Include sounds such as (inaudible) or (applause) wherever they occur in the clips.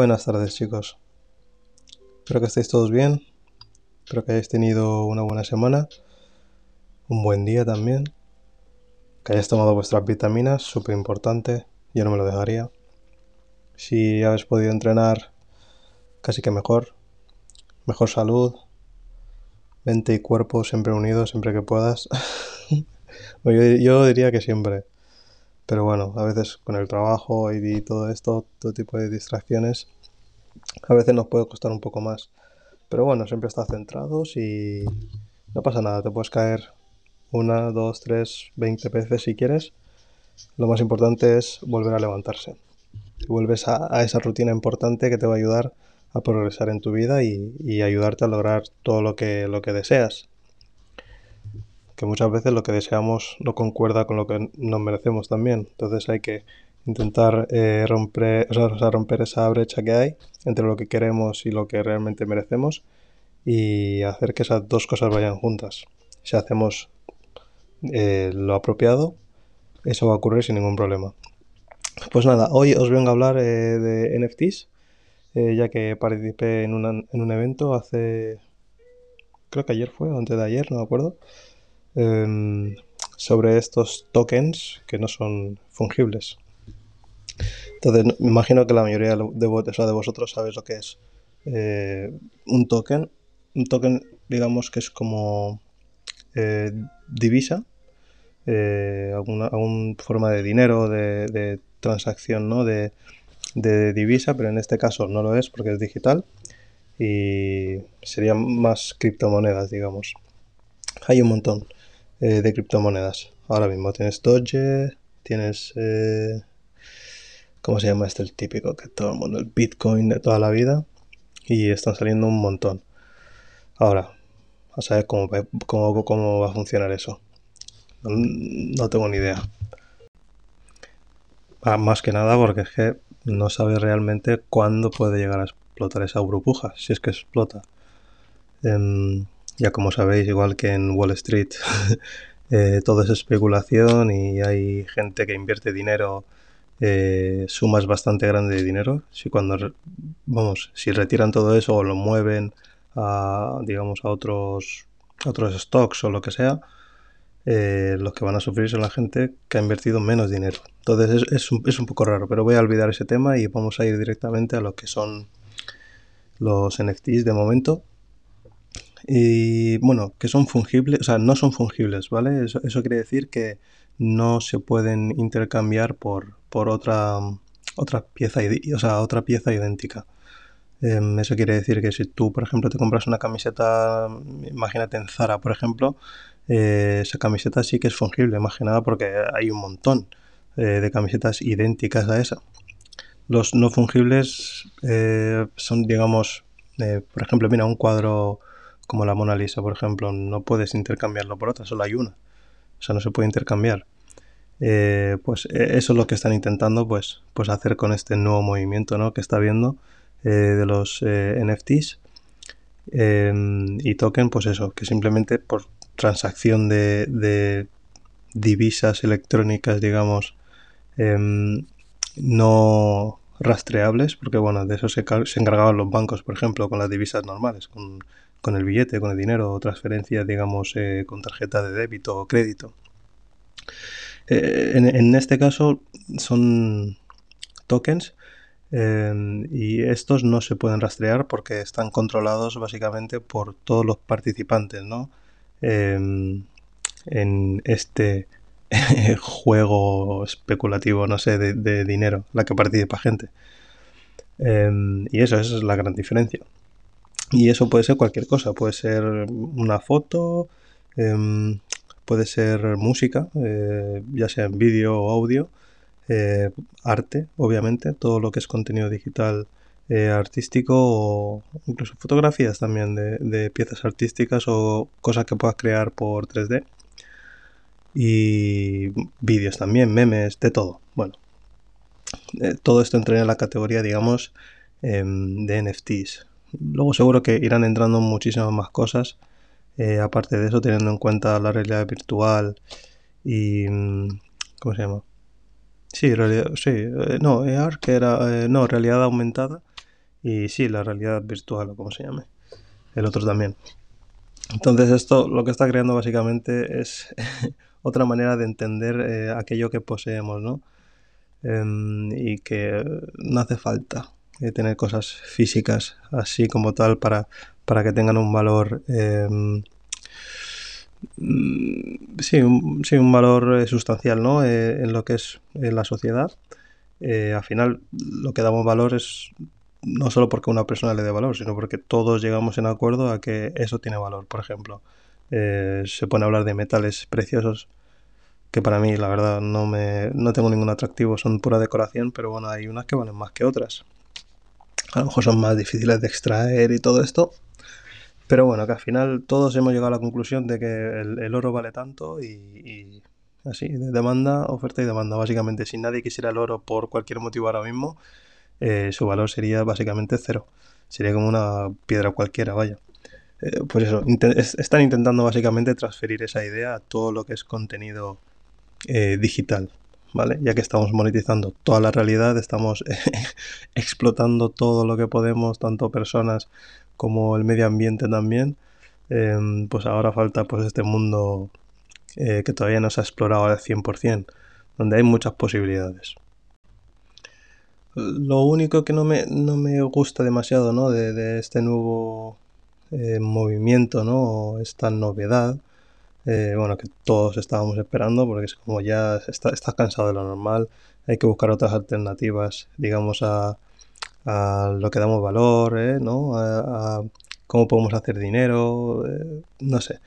Buenas tardes chicos. Espero que estéis todos bien. Espero que hayáis tenido una buena semana. Un buen día también. Que hayáis tomado vuestras vitaminas, súper importante. Yo no me lo dejaría. Si habéis podido entrenar, casi que mejor. Mejor salud. Mente y cuerpo siempre unidos, siempre que puedas. (laughs) yo, yo diría que siempre. Pero bueno, a veces con el trabajo y todo esto, todo tipo de distracciones, a veces nos puede costar un poco más. Pero bueno, siempre estás centrados y no pasa nada, te puedes caer una, dos, tres, veinte veces si quieres. Lo más importante es volver a levantarse. vuelves a, esa rutina importante que te va a ayudar a progresar en tu vida y, y ayudarte a lograr todo lo que, lo que deseas que muchas veces lo que deseamos no concuerda con lo que nos merecemos también. Entonces hay que intentar eh, romper, romper esa brecha que hay entre lo que queremos y lo que realmente merecemos y hacer que esas dos cosas vayan juntas. Si hacemos eh, lo apropiado, eso va a ocurrir sin ningún problema. Pues nada, hoy os vengo a hablar eh, de NFTs, ya que participé en, en un evento hace, creo que ayer fue, o antes de ayer, no me acuerdo, Em, sobre estos tokens que no son fungibles. Entonces, me imagino que la mayoría de, de vosotros sabéis lo que es eh, un token. Un token, digamos que es como eh, divisa, eh, alguna, forma de dinero, de, transacción, ¿no? De, divisa, pero en este caso no lo es porque es digital y serían más criptomonedas, digamos. Hay un montón. Eh, de criptomonedas. Ahora mismo tienes Doge, tienes... Eh, ¿Cómo se llama este? El típico que todo el mundo, el Bitcoin de toda la vida. Y están saliendo un montón. Ahora, a saber cómo, cómo, cómo va a funcionar eso. No, tengo ni idea. Ah, más que nada porque es que no sabes realmente cuándo puede llegar a explotar esa burbuja, si es que explota. Em, ya como sabéis, igual que en Wall Street, (laughs) eh, todo es especulación y hay gente que invierte dinero, eh, sumas bastante grandes de dinero. Si cuando, vamos, si retiran todo eso o lo mueven a, digamos, a otros, otros stocks o lo que sea, eh, los que van a sufrir son la gente que ha invertido menos dinero. Entonces es, es, un, es un poco raro, pero voy a olvidar ese tema y vamos a ir directamente a lo que son los NFTs de momento. Y bueno, que son fungibles, o sea, no son fungibles, ¿vale? Eso, quiere decir que no se pueden intercambiar por, por otra, otra, pieza, o sea, otra pieza idéntica. Em, eso quiere decir que si tú, por ejemplo, te compras una camiseta, imagínate en Zara, por ejemplo, eh, esa camiseta sí que es fungible, más que nada porque hay un montón eh, de camisetas idénticas a esa. Los no fungibles eh, son, digamos, por ejemplo, mira, un cuadro como la Mona Lisa, por ejemplo, no puedes intercambiarlo por otra, solo hay una. O sea, no se puede intercambiar. Eh, pues e, eso es lo que están intentando pues, pues hacer con este nuevo movimiento ¿no? que está viendo eh, de los eh, NFTs. Em, y token, pues eso, que simplemente por transacción de, divisas electrónicas, digamos, em, no rastreables, porque bueno, de eso se, se, encargaban los bancos, por ejemplo, con las divisas normales, con con el billete, con el dinero o transferencias, digamos, eh, con tarjeta de débito o crédito. Eh, en, este caso son tokens eh, y estos no se pueden rastrear porque están controlados básicamente por todos los participantes ¿no? en este (laughs) juego especulativo, no sé, de, de, dinero, la que participa gente. y eso, esa es la gran diferencia. Y eso puede ser cualquier cosa, puede ser una foto, em, puede ser música, eh, ya sea en vídeo o audio, eh, arte, obviamente, todo lo que es contenido digital eh, artístico o incluso fotografías también de, de, piezas artísticas o cosas que puedas crear por 3D. Y vídeos también, memes, de todo. Bueno, todo esto entra en la categoría, digamos, em, de NFTs. Luego seguro que irán entrando muchísimas más cosas. Eh, aparte de eso, teniendo en cuenta la realidad virtual y... Mm, ¿Cómo se llama? Sí, realidad, sí, eh, no, AR, que era, eh, no, realidad aumentada, y sí, la realidad virtual o como se llame. El otro también. Entonces esto lo que está creando básicamente es (laughs) otra manera de entender eh, aquello que poseemos, ¿no? Em, y que no hace falta eh, tener cosas físicas así como tal para, para que tengan un valor em, mm, sí, un, sí, un valor eh, sustancial ¿no? en lo que es la sociedad al final lo que damos valor es no solo porque una persona le dé valor, sino porque todos llegamos en acuerdo a que eso tiene valor. Por ejemplo, eh, se pone a hablar de metales preciosos, que para mí, la verdad, no, me, no tengo ningún atractivo, son pura decoración, pero bueno, hay unas que valen más que otras. A lo mejor son más difíciles de extraer y todo esto. Pero bueno, que al final todos hemos llegado a la conclusión de que el, oro vale tanto y, así, de demanda, oferta y demanda. Básicamente, si nadie quisiera el oro por cualquier motivo ahora mismo, eh, su valor sería básicamente cero. Sería como una piedra cualquiera, vaya. Eh, pues eso, están intentando básicamente transferir esa idea a todo lo que es contenido eh, digital, ¿vale? Ya que estamos monetizando toda la realidad, estamos (laughs) explotando todo lo que podemos, tanto personas como el medio ambiente también, em, pues ahora falta pues este mundo que todavía no se ha explorado al 100%, donde hay muchas posibilidades. Lo único que no me, no me gusta demasiado, ¿no? De, este nuevo eh, movimiento, ¿no? Esta novedad, eh, bueno, que todos estábamos esperando, porque es como ya está, estás cansado de lo normal, hay que buscar otras alternativas, digamos, a, lo que damos valor, ¿eh? ¿no? A, cómo podemos hacer dinero, no sé.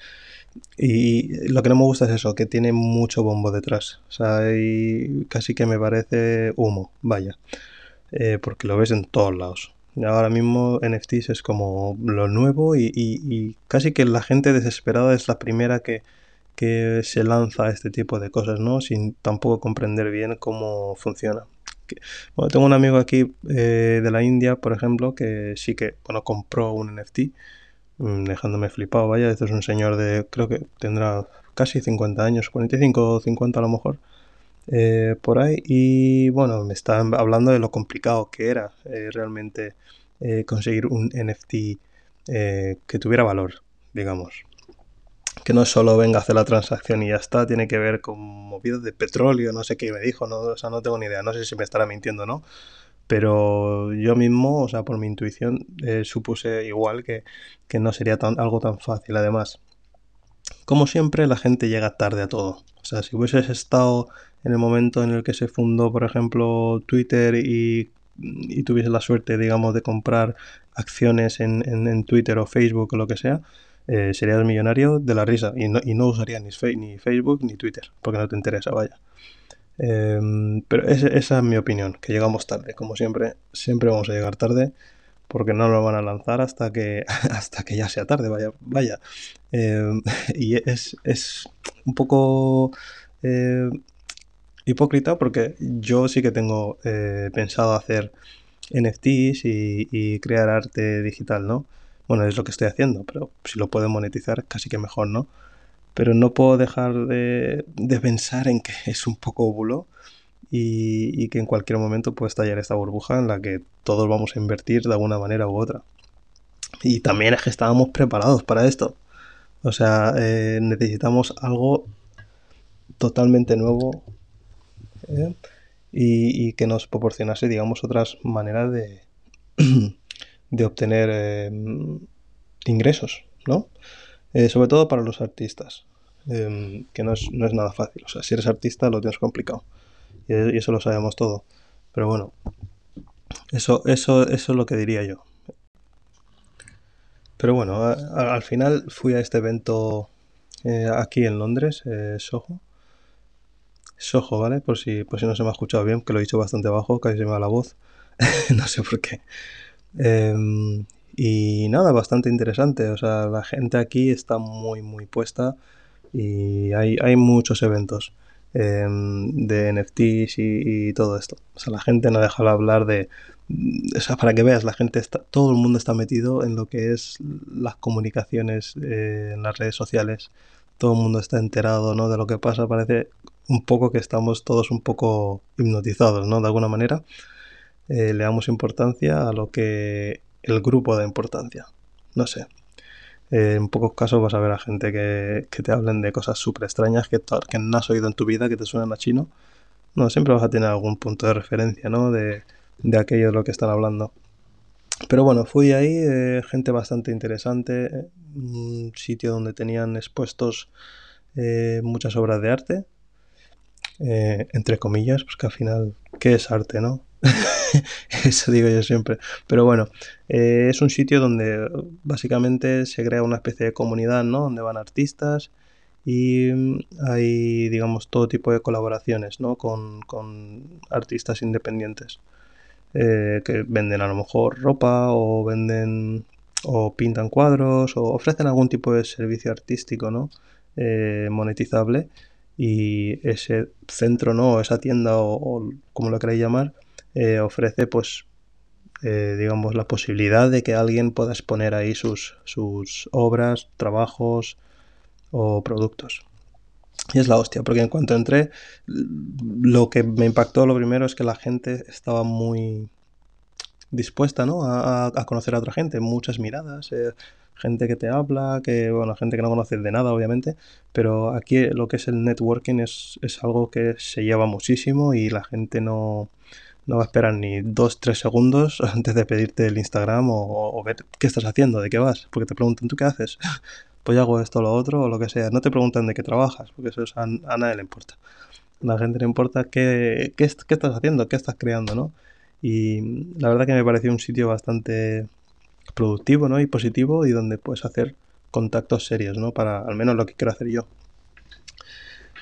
Y lo que no me gusta es eso, que tiene mucho bombo detrás. O sea, y casi que me parece humo, vaya. Eh, porque lo ves en todos lados. Ahora mismo NFTs es como lo nuevo y, casi que la gente desesperada es la primera que, se lanza a este tipo de cosas, ¿no? Sin tampoco comprender bien cómo funciona. Bueno, tengo un amigo aquí eh, de la India, por ejemplo, que sí que, bueno, compró un NFT, mm, dejándome flipado, vaya, esto es un señor de, creo que tendrá casi 50 años, 45 o 50 a lo mejor, eh, por ahí y bueno, me estaban hablando de lo complicado que era eh, realmente eh, conseguir un NFT que tuviera valor, digamos. Que no solo venga a hacer la transacción y ya está, tiene que ver con movidas de petróleo, no sé qué me dijo, no, o sea, no tengo ni idea, no sé si me estará mintiendo o no, pero yo mismo, o sea, por mi intuición, supuse igual que, que no sería algo tan fácil. Además, como siempre, la gente llega tarde a todo. O sea, si hubieses estado en el momento en el que se fundó, por ejemplo, Twitter y, y tuviese la suerte, digamos, de comprar acciones en, en, Twitter o Facebook o lo que sea, eh, serías millonario de la risa y no, y no usarías ni, ni, Facebook ni Twitter, porque no te interesa, vaya. Em, pero esa es mi opinión, que llegamos tarde, como siempre, siempre vamos a llegar tarde porque no lo van a lanzar hasta que (laughs) hasta que ya sea tarde, vaya, vaya. Em, (laughs) y es, es, un poco eh, hipócrita porque yo sí que tengo eh, pensado hacer NFTs y, crear arte digital, ¿no? Bueno, es lo que estoy haciendo, pero si lo puedo monetizar, casi que mejor, ¿no? Pero no puedo dejar de, pensar en que (laughs) es un poco bulo y, que en cualquier momento puede estallar esta burbuja en la que todos vamos a invertir de alguna manera u otra. Y también es que estábamos preparados para esto. O sea, eh, necesitamos algo totalmente nuevo ¿eh? y, que nos proporcionase, digamos, otras maneras de, (clears throat) de obtener em, ingresos, ¿no? Eh, sobre todo para los artistas, em, que no es, no es, nada fácil. O sea, si eres artista lo tienes complicado. Y, eso lo sabemos todo. Pero bueno, eso, eso, eso es lo que diría yo. Pero bueno, al final fui a este evento eh, aquí en Londres, Soho, Soho, ¿vale? Por si, por si no se me ha escuchado bien, que lo he dicho bastante bajo, casi se me va la voz. (laughs) no sé por qué. Em, y nada, bastante interesante. O sea, la gente aquí está muy, muy puesta y hay, hay muchos eventos em, de NFTs y, todo esto. O sea, la gente no deja de hablar de... O sea, para que veas, la gente está... Todo el mundo está metido en lo que es las comunicaciones eh, en las redes sociales. Todo el mundo está enterado, ¿no? De lo que pasa. Parece un poco que estamos todos un poco hipnotizados, ¿no? De alguna manera. le damos importancia a lo que el grupo da importancia. No sé. en pocos casos vas a ver a gente que, te hablen de cosas súper extrañas que, que no has oído en tu vida, que te suenan a chino. No, siempre vas a tener algún punto de referencia, ¿no? De, de aquello de lo que están hablando. Pero bueno, fui ahí, eh, gente bastante interesante, un sitio donde tenían expuestos eh, muchas obras de arte, eh, entre comillas, pues que al final, ¿qué es arte, no? (laughs) Eso digo yo siempre. Pero bueno, es un sitio donde básicamente se crea una especie de comunidad, ¿no? Donde van artistas y mm, hay, digamos, todo tipo de colaboraciones, ¿no? Con, artistas independientes. Eh, que venden a lo mejor ropa o venden o pintan cuadros o ofrecen algún tipo de servicio artístico ¿no? Eh, monetizable y ese centro no esa tienda o, como lo queráis llamar eh, ofrece pues digamos la posibilidad de que alguien pueda exponer ahí sus, sus obras trabajos o productos y es la hostia, porque en cuanto entré, lo que me impactó lo primero es que la gente estaba muy dispuesta ¿no? a, conocer a otra gente, muchas miradas, eh, gente que te habla, que bueno, gente que no conoces de nada, obviamente, pero aquí lo que es el networking es, algo que se lleva muchísimo y la gente no, no va a esperar ni dos, tres segundos (laughs) antes de pedirte el Instagram o, ver qué estás haciendo, de qué vas, porque te preguntan, ¿tú qué haces? (laughs) pues hago esto, lo otro o lo que sea. No te preguntan de qué trabajas, porque eso a, nadie le importa. A la gente le importa qué, qué, estás haciendo, qué estás creando, ¿no? Y la verdad que me pareció un sitio bastante productivo, ¿no? Y positivo y donde puedes hacer contactos serios, ¿no? Para al menos lo que quiero hacer yo.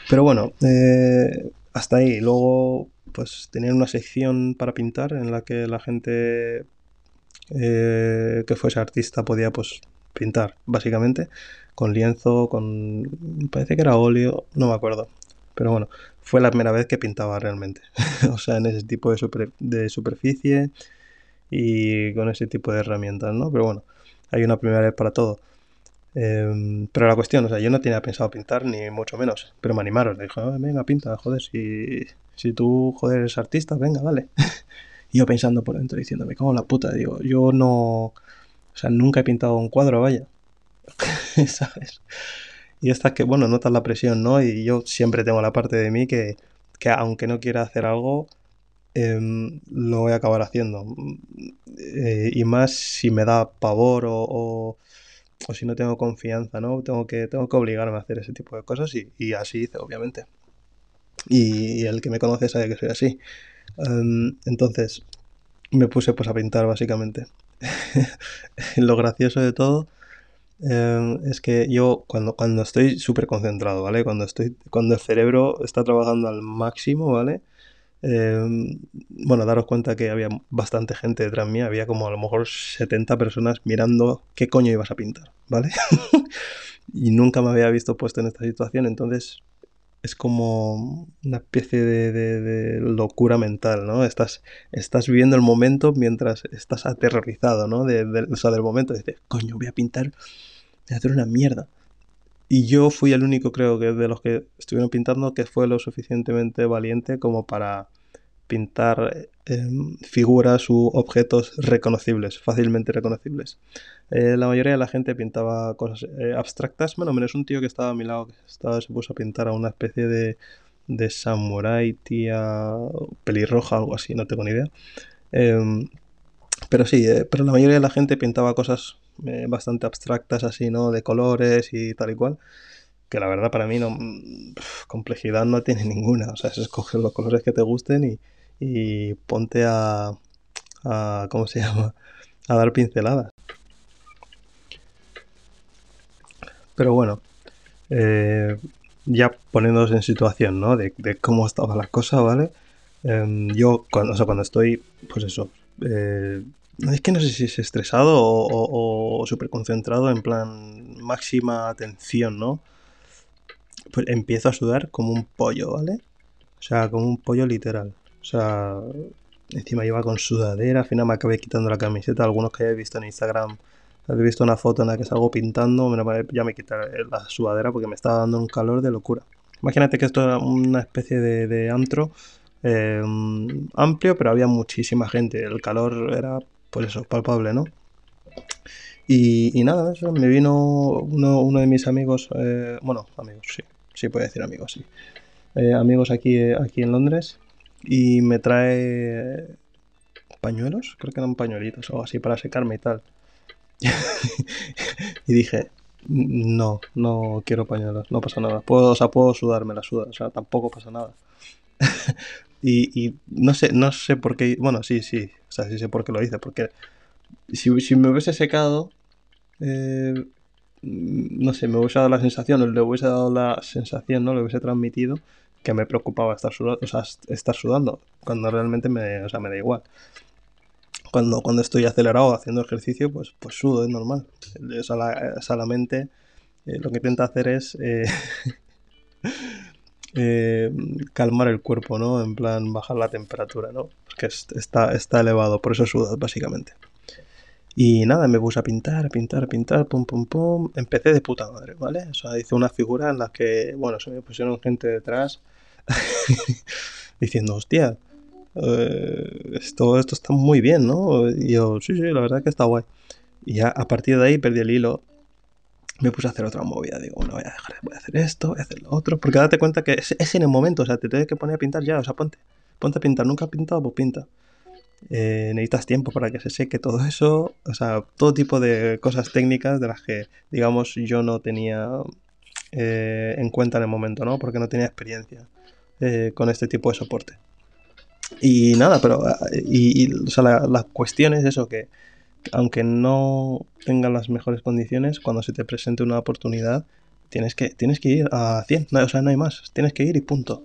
Pero bueno, eh, hasta ahí. Luego, pues tenían una sección para pintar en la que la gente eh, que fuese artista podía pues pintar, básicamente, con lienzo, con... parece que era óleo, no me acuerdo. Pero bueno, fue la primera vez que pintaba realmente. (laughs) o sea, en ese tipo de, de superficie y con ese tipo de herramientas, ¿no? Pero bueno, hay una primera vez para todo. Em, pero la cuestión, o sea, yo no tenía pensado pintar ni mucho menos, pero me animaron, me dijo, ah, venga, pinta, joder, si, si tú, joder, eres artista, venga, dale. (laughs) y yo pensando por dentro, diciéndome, como la puta, digo, yo no, o sea, nunca he pintado un cuadro, vaya. (laughs) ¿Sabes? Y esta que, bueno, notas la presión, ¿no? Y yo siempre tengo la parte de mí que, que aunque no quiera hacer algo, em, lo voy a acabar haciendo. Eh, y más si me da pavor o, o, si no tengo confianza, ¿no? Tengo que, tengo que obligarme a hacer ese tipo de cosas y, y así hice, obviamente. Y, el que me conoce sabe que soy así. Em, entonces, me puse pues a pintar básicamente. (laughs) lo gracioso de todo em, es que yo cuando, cuando estoy súper concentrado, ¿vale? Cuando, estoy, cuando el cerebro está trabajando al máximo, ¿vale? Em, bueno, daros cuenta que había bastante gente detrás mía, había como a lo mejor 70 personas mirando qué coño ibas a pintar, ¿vale? (laughs) y nunca me había visto puesto en esta situación, entonces es como una especie de, locura mental, ¿no? Estás, estás viviendo el momento mientras estás aterrorizado, ¿no? De, o sea, del momento. Dices, coño, voy a pintar, voy a hacer una mierda. Y yo fui el único, creo que, de los que estuvieron pintando que fue lo suficientemente valiente como para pintar em, figuras u objetos reconocibles, fácilmente reconocibles. Eh, la mayoría de la gente pintaba cosas eh, abstractas, bueno, menos un tío que estaba a mi lado, que estaba, se puso a pintar a una especie de, de samurai, tía, pelirroja, algo así, no tengo ni idea. Em, pero sí, eh, pero la mayoría de la gente pintaba cosas bastante abstractas así, ¿no? De colores y tal y cual que la verdad para mí no complejidad no tiene (laughs) ninguna. O sea, es escoger los colores que te gusten y, y ponte a, a, ¿cómo se (laughs) llama? A dar pinceladas. Pero bueno, eh, ya poniéndonos en situación, ¿no? De, cómo estaba la cosa, ¿vale? Em, yo, cuando, o sea, cuando estoy, pues eso, eh, es que no sé si es estresado o, o, súper concentrado, en plan máxima atención, ¿no? Pues empiezo a sudar como un pollo, ¿vale? O sea, como un pollo literal. O sea, encima iba con sudadera, al final me acabé quitando la camiseta. Algunos que hayáis visto en Instagram, habéis visto una foto en la que salgo pintando, ya me quité la sudadera porque me estaba dando un calor de locura. Imagínate que esto era una especie de, antro em, amplio, pero había muchísima gente. El calor era, pues eso, palpable, ¿no? Y, nada, eso, me vino uno, uno de mis amigos, eh, bueno, amigos, sí, sí puedo decir amigos, sí. Eh, amigos aquí, aquí en Londres y me trae pañuelos, creo que eran pañuelitos o así para secarme y tal. (laughs) y dije, no, no quiero pañuelos, no pasa nada. Puedo, o sea, puedo sudarme la suda, o sea, tampoco pasa nada. (laughs) y, no sé, no sé por qué, bueno, sí, sí, o sea, sí sé por qué lo hice, porque si, si me hubiese secado, eh, no sé, me hubiese dado la sensación, le hubiese dado la sensación, ¿no? Le hubiese transmitido que me preocupaba estar sudando, o sea, estar sudando, cuando realmente me, o sea, me da igual. Cuando, cuando estoy acelerado haciendo ejercicio, pues, pues sudo, es normal. solamente eh, lo que intenta hacer es eh, (laughs) calmar el cuerpo, ¿no? En plan, bajar la temperatura, ¿no? Porque está, está elevado, por eso sudas, básicamente. Y nada, me puse a pintar, pintar, pintar, pum, pum, pum. Empecé de puta madre, ¿vale? O sea, hice una figura en la que, bueno, se me pusieron gente detrás (laughs) diciendo, hostia, eh, esto, esto está muy bien, ¿no? Y yo, sí, sí, la verdad que está guay. Y ya a partir de ahí perdí el hilo. Me puse a hacer otra movida. Digo, bueno, voy a dejar, voy a hacer esto, voy a hacer lo otro. Porque date cuenta que es, en el momento, o sea, te tienes que poner a pintar ya, o sea, ponte. Ponte a pintar. Nunca has pintado, pues pinta. Eh, necesitas tiempo para que se seque todo eso, o sea, todo tipo de cosas técnicas de las que, digamos, yo no tenía eh, en cuenta en el momento, ¿no? Porque no tenía experiencia eh, con este tipo de soporte. Y nada, pero y, o sea, la, es eso, que aunque no tengas las mejores condiciones, cuando se te presente una oportunidad, tienes que, tienes que ir a 100, o sea, no hay más, tienes que ir y punto.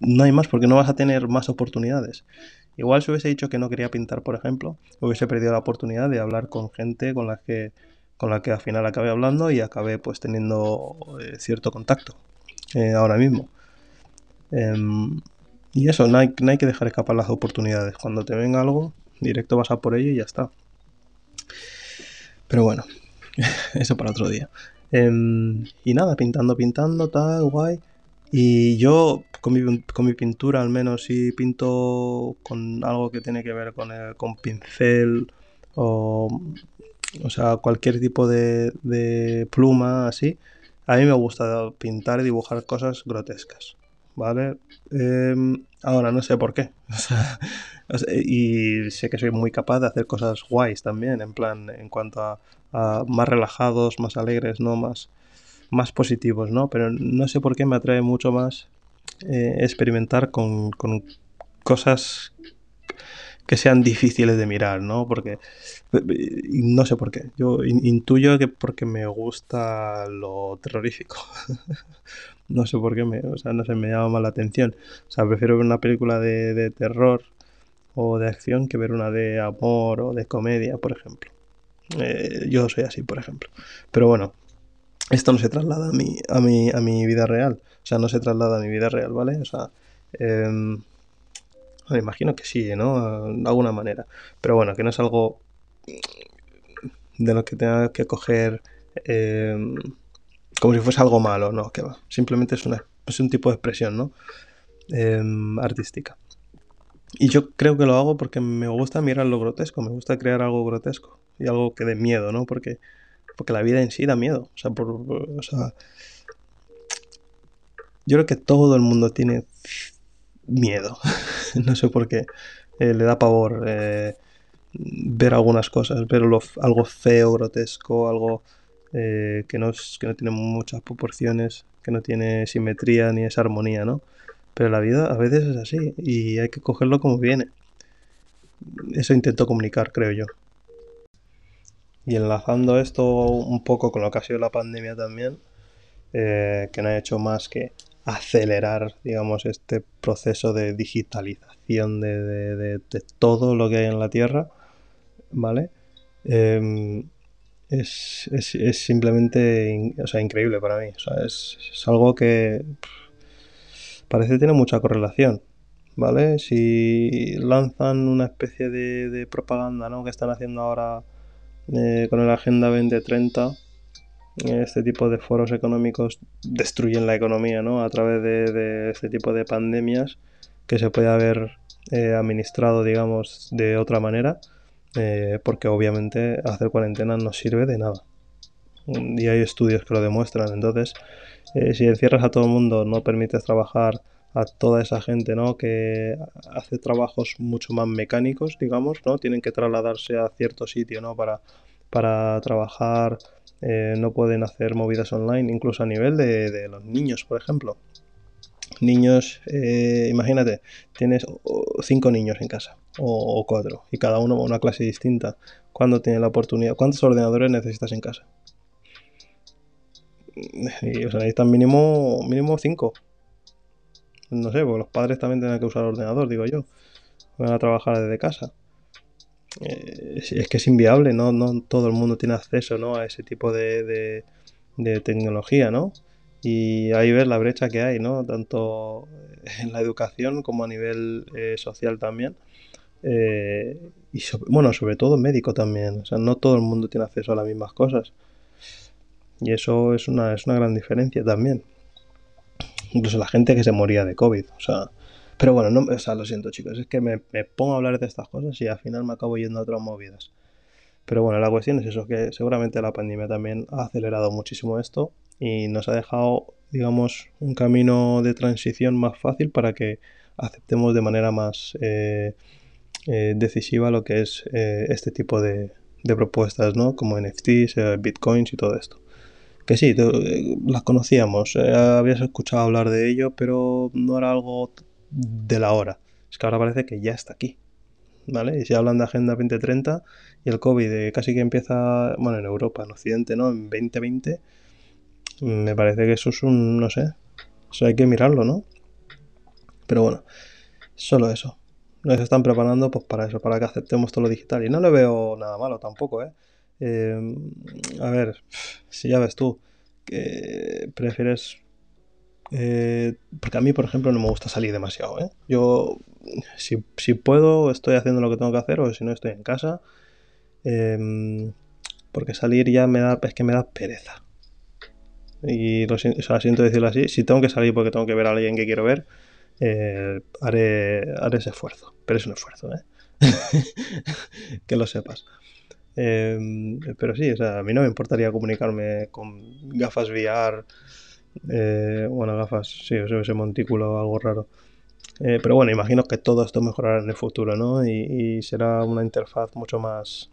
no hay más porque no vas a tener más oportunidades. Igual si hubiese dicho que no quería pintar, por ejemplo, hubiese perdido la oportunidad de hablar con gente con la que, con la que al final acabé hablando y acabé pues teniendo eh, cierto contacto eh, ahora mismo. Em, y eso, no hay, no hay que dejar escapar las oportunidades. Cuando te venga algo, directo vas a por ello y ya está. Pero bueno, (laughs) eso para otro día. Em, y nada, pintando, pintando, tal, guay. Y yo con mi, pintura al menos si pinto con algo que tiene que ver con, el, con pincel o, o sea, cualquier tipo de, de pluma así, a mí me gusta pintar y dibujar cosas grotescas, ¿vale? Em, ahora no sé por qué. (laughs) y sé que soy muy capaz de hacer cosas guays también, en plan, en cuanto a, más relajados, más alegres, ¿no? Más, más positivos, ¿no? Pero no sé por qué me atrae mucho más eh, experimentar con, cosas que sean difíciles de mirar, ¿no? Porque no sé por qué. Yo intuyo que porque me gusta lo terrorífico. (laughs) (laughs) no sé por qué me, o sea, no se me llama más la atención. O sea, prefiero ver una película de, terror o de acción que ver una de amor o de comedia, por ejemplo. Eh, yo soy así, por ejemplo. Pero bueno, esto no se traslada a mi, a mi, a mi vida real. O sea, no se traslada a mi vida real, ¿vale? O sea, me em, imagino que sí, ¿no? De alguna manera. Pero bueno, que no es algo de lo que tenga que coger em, como si fuese algo malo, no, que va. Simplemente es, es un tipo de expresión, ¿no? Em, artística. Y yo creo que lo hago porque me gusta mirar lo grotesco, me gusta crear algo grotesco y algo que dé miedo, ¿no? Porque porque la vida en sí da miedo. O sea, por, o sea, yo creo que todo el mundo tiene miedo. (laughs) no sé por qué. Eh, le da pavor eh, ver algunas cosas, ver algo feo, grotesco, algo eh, que, no que no tiene muchas proporciones, que no tiene simetría ni esa armonía, ¿no? Pero la vida a veces es así y hay que cogerlo como viene. Eso intento comunicar, creo yo. Y enlazando esto un poco con lo que ha sido la pandemia también, eh, que no ha hecho más que acelerar, digamos, este proceso de digitalización de, todo lo que hay en la Tierra, ¿vale? Em, es, simplemente o sea, increíble para mí. O sea, es, algo que parece que tiene mucha correlación. ¿Vale? Si lanzan una especie de, propaganda ¿no? que están haciendo ahora eh, con el Agenda 2030, este tipo de foros económicos destruyen la economía, ¿no? A través de, este tipo de pandemias que se puede haber eh, administrado, digamos, de otra manera, eh, porque obviamente hacer cuarentena no sirve de nada. Y hay estudios que lo demuestran. Entonces, eh, si encierras a todo el mundo, no permites trabajar a toda esa gente, ¿no? Que hace trabajos mucho más mecánicos, digamos, ¿no? Tienen que trasladarse a cierto sitio, ¿no? Para, para trabajar, eh, no pueden hacer movidas online, incluso a nivel de, los niños, por ejemplo. Niños, eh, imagínate, tienes cinco niños en casa, o, cuatro, y cada uno una clase distinta. ¿Cuándo tiene la oportunidad? ¿Cuántos ordenadores necesitas en casa? Y, o sea, necesitan mínimo, mínimo cinco no sé, porque los padres también tienen que usar ordenador, digo yo. Van a trabajar desde casa. Eh, es que es inviable, ¿no? No todo el mundo tiene acceso ¿no? a ese tipo de, tecnología, ¿no? Y ahí ves la brecha que hay, ¿no? Tanto en la educación como a nivel eh, social también. Eh, y bueno, sobre todo médico también. O sea, no todo el mundo tiene acceso a las mismas cosas. Y eso es una, es una gran diferencia también incluso la gente que se moría de COVID, o sea, pero bueno, no, o sea, lo siento chicos, es que me, pongo a hablar de estas cosas y al final me acabo yendo a otras movidas. Pero bueno, la cuestión es eso, que seguramente la pandemia también ha acelerado muchísimo esto y nos ha dejado, digamos, un camino de transición más fácil para que aceptemos de manera más eh, eh, decisiva lo que es eh, este tipo de, propuestas, ¿no? Como NFTs, bitcoins y todo esto que sí, las conocíamos, habías escuchado hablar de ello, pero no era algo de la hora. Es que ahora parece que ya está aquí. ¿Vale? Y si hablan de Agenda 2030 y el COVID casi que empieza, bueno, en Europa, en Occidente, ¿no? En 2020, me parece que eso es un, no sé, eso hay que mirarlo, ¿no? Pero bueno, solo eso. Nos están preparando pues para eso, para que aceptemos todo lo digital. Y no le veo nada malo tampoco, ¿eh? Em, a ver, si ya ves tú, que prefieres... Eh, porque a mí, por ejemplo, no me gusta salir demasiado, ¿eh? Yo, si, puedo, estoy haciendo lo que tengo que hacer, o si no, estoy en casa. Em, porque salir ya me da, es que me da pereza. Y lo siento decirlo así, si tengo que salir porque tengo que ver a alguien que quiero ver, eh, haré, haré ese esfuerzo. Pero es un esfuerzo, ¿eh? (laughs) que lo sepas. Em, pero sí, o sea, a mí no me importaría comunicarme con gafas VR, eh, bueno, gafas, sí, ese montículo algo raro. Eh, pero bueno, imagino que todo esto mejorará en el futuro, ¿no? Y, será una interfaz mucho más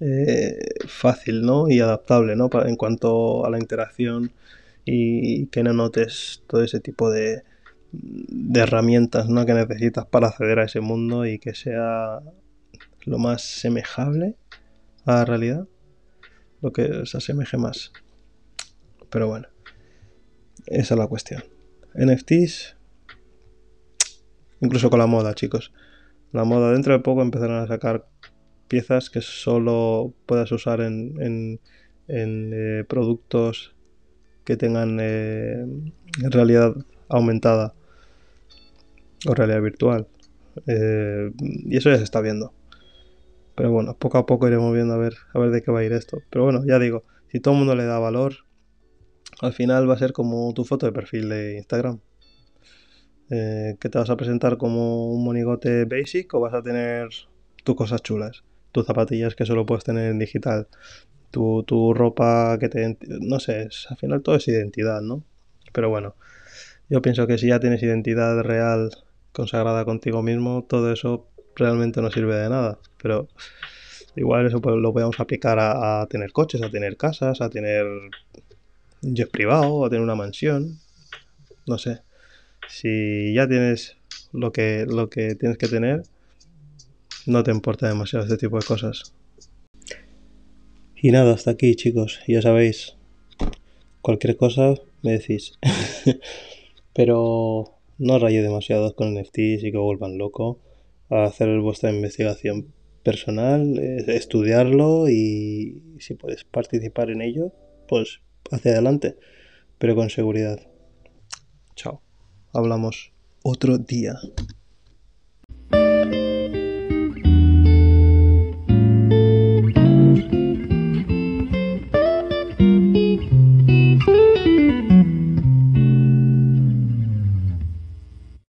eh, fácil, ¿no? Y adaptable, ¿no? en cuanto a la interacción y que no notes todo ese tipo de, herramientas, ¿no? Que necesitas para acceder a ese mundo y que sea lo más semejable a la realidad, lo que se asemeje más. Pero bueno, esa es la cuestión. NFTs, incluso con la moda, chicos. La moda dentro de poco empezarán a sacar piezas que solo puedas usar en, en, eh, productos que tengan eh, realidad aumentada o realidad virtual. Eh, y eso ya se está viendo. Pero bueno, poco a poco iremos viendo a ver, a ver de qué va a ir esto. Pero bueno, ya digo, si todo el mundo le da valor, al final va a ser como tu foto de perfil de Instagram. Que te vas a presentar como un monigote basic o vas a tener tus cosas chulas, tus zapatillas que solo puedes tener en digital, tu, tu ropa que te... No sé, al final todo es identidad, ¿no? Pero bueno, yo pienso que si ya tienes identidad real consagrada contigo mismo, todo eso realmente no sirve de nada. Pero igual eso pues, lo podemos aplicar a, tener coches, a tener casas, a tener un jet privado, a tener una mansión. No sé. Si ya tienes lo que, lo que tienes que tener, no te importa demasiado este tipo de cosas. Y nada, hasta aquí chicos, ya sabéis, cualquier cosa me decís. (laughs) Pero no rayé demasiado con NFTs y que vuelvan loco a hacer vuestra investigación personal, estudiarlo y si puedes participar en ello, pues hacia adelante, pero con seguridad. Chao. Hablamos otro día.